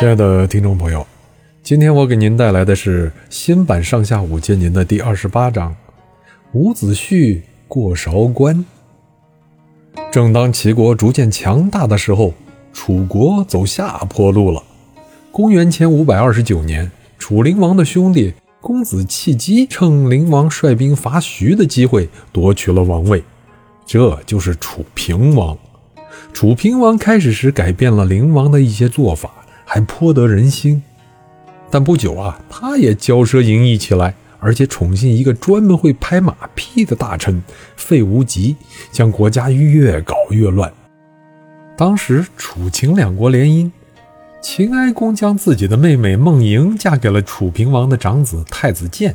亲爱的听众朋友，今天我给您带来的是新版《上下五千年》的第二十八章《伍子胥过韶关》。正当齐国逐渐强大的时候，楚国走下坡路了。公元前五百二十九年，楚灵王的兄弟公子弃姬趁灵王率兵伐徐的机会夺取了王位，这就是楚平王。楚平王开始时改变了灵王的一些做法。还颇得人心，但不久啊，他也骄奢淫逸起来，而且宠幸一个专门会拍马屁的大臣费无极，将国家越搞越乱。当时楚秦两国联姻，秦哀公将自己的妹妹孟莹嫁给了楚平王的长子太子建，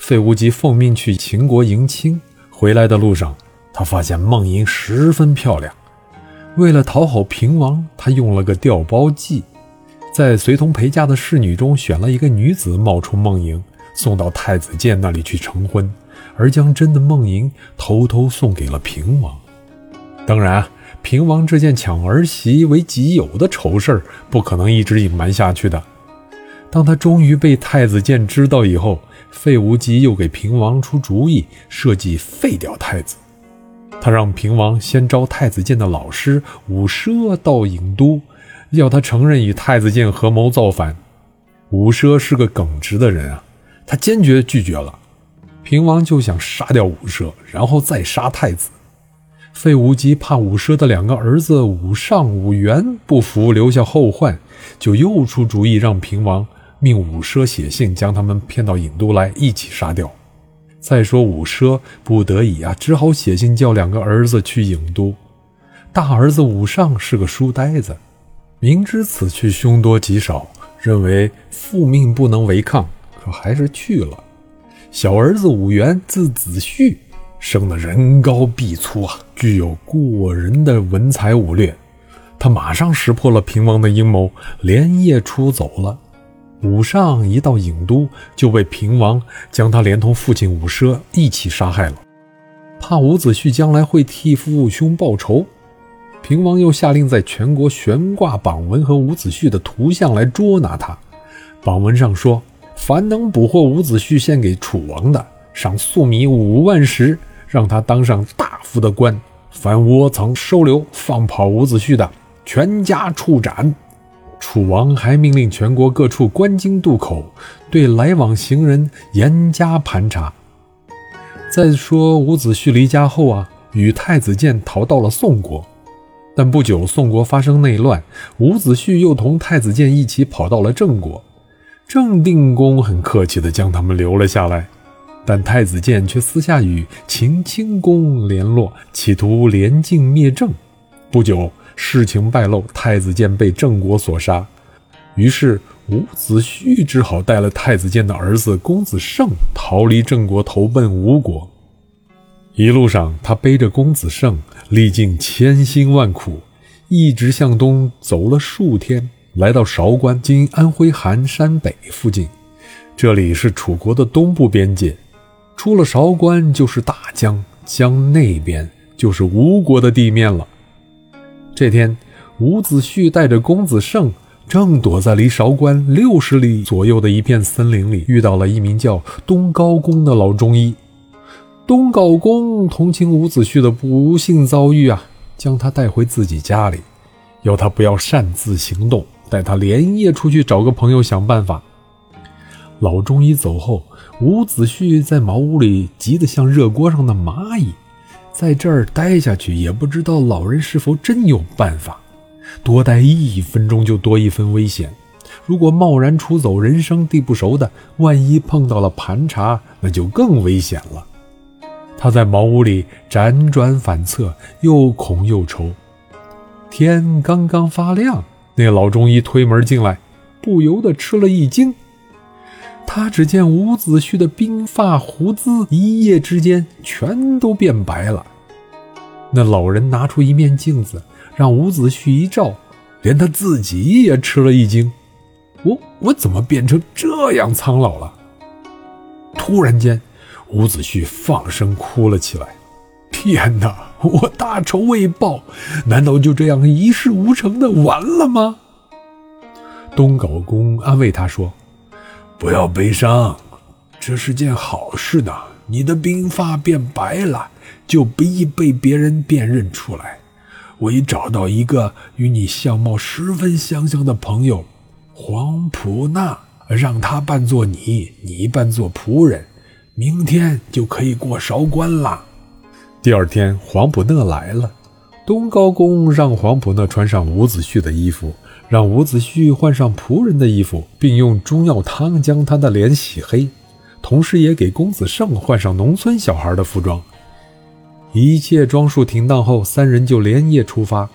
费无极奉命去秦国迎亲。回来的路上，他发现孟莹十分漂亮，为了讨好平王，他用了个调包计。在随同陪嫁的侍女中选了一个女子冒充梦莹，送到太子建那里去成婚，而将真的梦莹偷偷送给了平王。当然，平王这件抢儿媳为己有的丑事儿不可能一直隐瞒下去的。当他终于被太子建知道以后，费无极又给平王出主意，设计废掉太子。他让平王先招太子建的老师伍奢到郢都。要他承认与太子建合谋造反，伍奢是个耿直的人啊，他坚决拒绝了。平王就想杀掉伍奢，然后再杀太子。费无极怕伍奢的两个儿子伍尚、伍元不服，留下后患，就又出主意让平王命伍奢写信将他们骗到郢都来一起杀掉。再说伍奢不得已啊，只好写信叫两个儿子去郢都。大儿子伍尚是个书呆子。明知此去凶多吉少，认为父命不能违抗，可还是去了。小儿子武元字子胥，生得人高臂粗啊，具有过人的文才武略。他马上识破了平王的阴谋，连夜出走了。武尚一到郢都，就被平王将他连同父亲武奢一起杀害了。怕伍子胥将来会替父兄报仇。平王又下令在全国悬挂榜文和伍子胥的图像来捉拿他。榜文上说：“凡能捕获伍子胥献给楚王的，赏粟米五万石，让他当上大夫的官；凡窝藏收留、放跑伍子胥的，全家处斩。”楚王还命令全国各处关津渡口，对来往行人严加盘查。再说伍子胥离家后啊，与太子建逃到了宋国。但不久，宋国发生内乱，伍子胥又同太子建一起跑到了郑国。郑定公很客气地将他们留了下来，但太子建却私下与秦顷公联络，企图联晋灭郑。不久，事情败露，太子建被郑国所杀。于是，伍子胥只好带了太子建的儿子公子胜逃离郑国，投奔吴国。一路上，他背着公子胜，历尽千辛万苦，一直向东走了数天，来到韶关（今安徽含山北附近）。这里是楚国的东部边界，出了韶关就是大江，江那边就是吴国的地面了。这天，伍子胥带着公子胜，正躲在离韶关六十里左右的一片森林里，遇到了一名叫东高公的老中医。东皋公同情伍子胥的不幸遭遇啊，将他带回自己家里，要他不要擅自行动，带他连夜出去找个朋友想办法。老中医走后，伍子胥在茅屋里急得像热锅上的蚂蚁，在这儿待下去也不知道老人是否真有办法。多待一分钟就多一分危险，如果贸然出走，人生地不熟的，万一碰到了盘查，那就更危险了。他在茅屋里辗转反侧，又恐又愁。天刚刚发亮，那老中医推门进来，不由得吃了一惊。他只见伍子胥的鬓发胡子一夜之间全都变白了。那老人拿出一面镜子，让伍子胥一照，连他自己也吃了一惊：“我我怎么变成这样苍老了？”突然间。伍子胥放声哭了起来：“天哪，我大仇未报，难道就这样一事无成的完了吗？”东皋公安慰他说：“不要悲伤，这是件好事呢。你的鬓发变白了，就不易被别人辨认出来。我已找到一个与你相貌十分相像的朋友，黄普那，让他扮作你，你扮作仆人，明天就可以过韶关了。”第二天，黄普那来了。东高公让黄普那穿上伍子胥的衣服，让伍子胥换上仆人的衣服，并用中药汤将他的脸洗黑，同时也给公子胜换上农村小孩的服装。一切装束停当后，三人就连夜出发。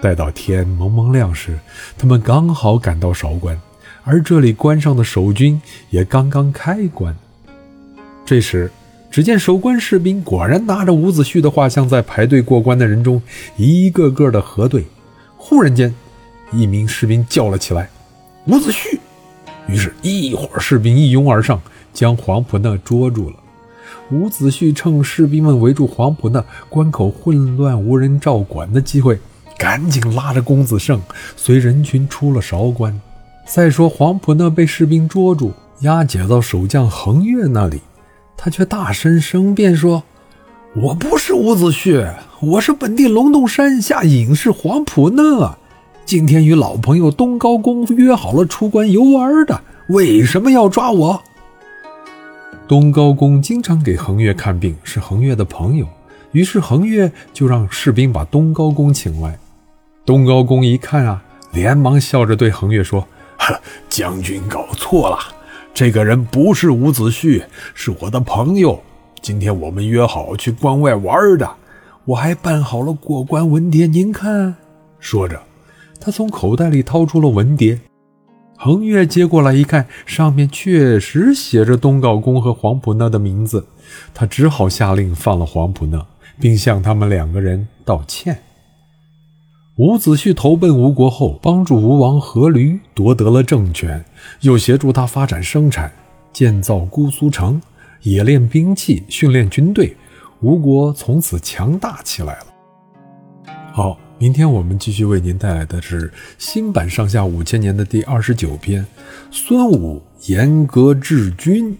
待到天蒙蒙亮时，他们刚好赶到韶关，而这里关上的守军也刚刚开关。这时，只见守关士兵果然拿着伍子胥的画像，在排队过关的人中一个个的核对。忽然间，一名士兵叫了起来：“伍子胥！”于是，一伙士兵一拥而上，将黄埔那捉住了。伍子胥趁士兵们围住黄埔那关口混乱无人照管的机会，赶紧拉着公子胜随人群出了韶关。再说，黄埔那被士兵捉住，押解到守将恒岳那里。他却大声申辩说：“我不是伍子胥，我是本地龙洞山下隐士黄埔讷，今天与老朋友东高公约好了出关游玩的，为什么要抓我？”东高公经常给恒岳看病，是恒岳的朋友，于是恒岳就让士兵把东高公请来。东高公一看啊，连忙笑着对恒岳说：“将军搞错了。”这个人不是伍子胥，是我的朋友。今天我们约好去关外玩的，我还办好了过关文牒。您看，说着，他从口袋里掏出了文牒。恒岳接过来一看，上面确实写着东皋公和黄埔那的名字，他只好下令放了黄埔那，并向他们两个人道歉。伍子胥投奔吴国后，帮助吴王阖闾夺得了政权，又协助他发展生产，建造姑苏城，冶炼兵器，训练军队。吴国从此强大起来了。好，明天我们继续为您带来的是新版上下五千年的第二十九篇：孙武严格治军。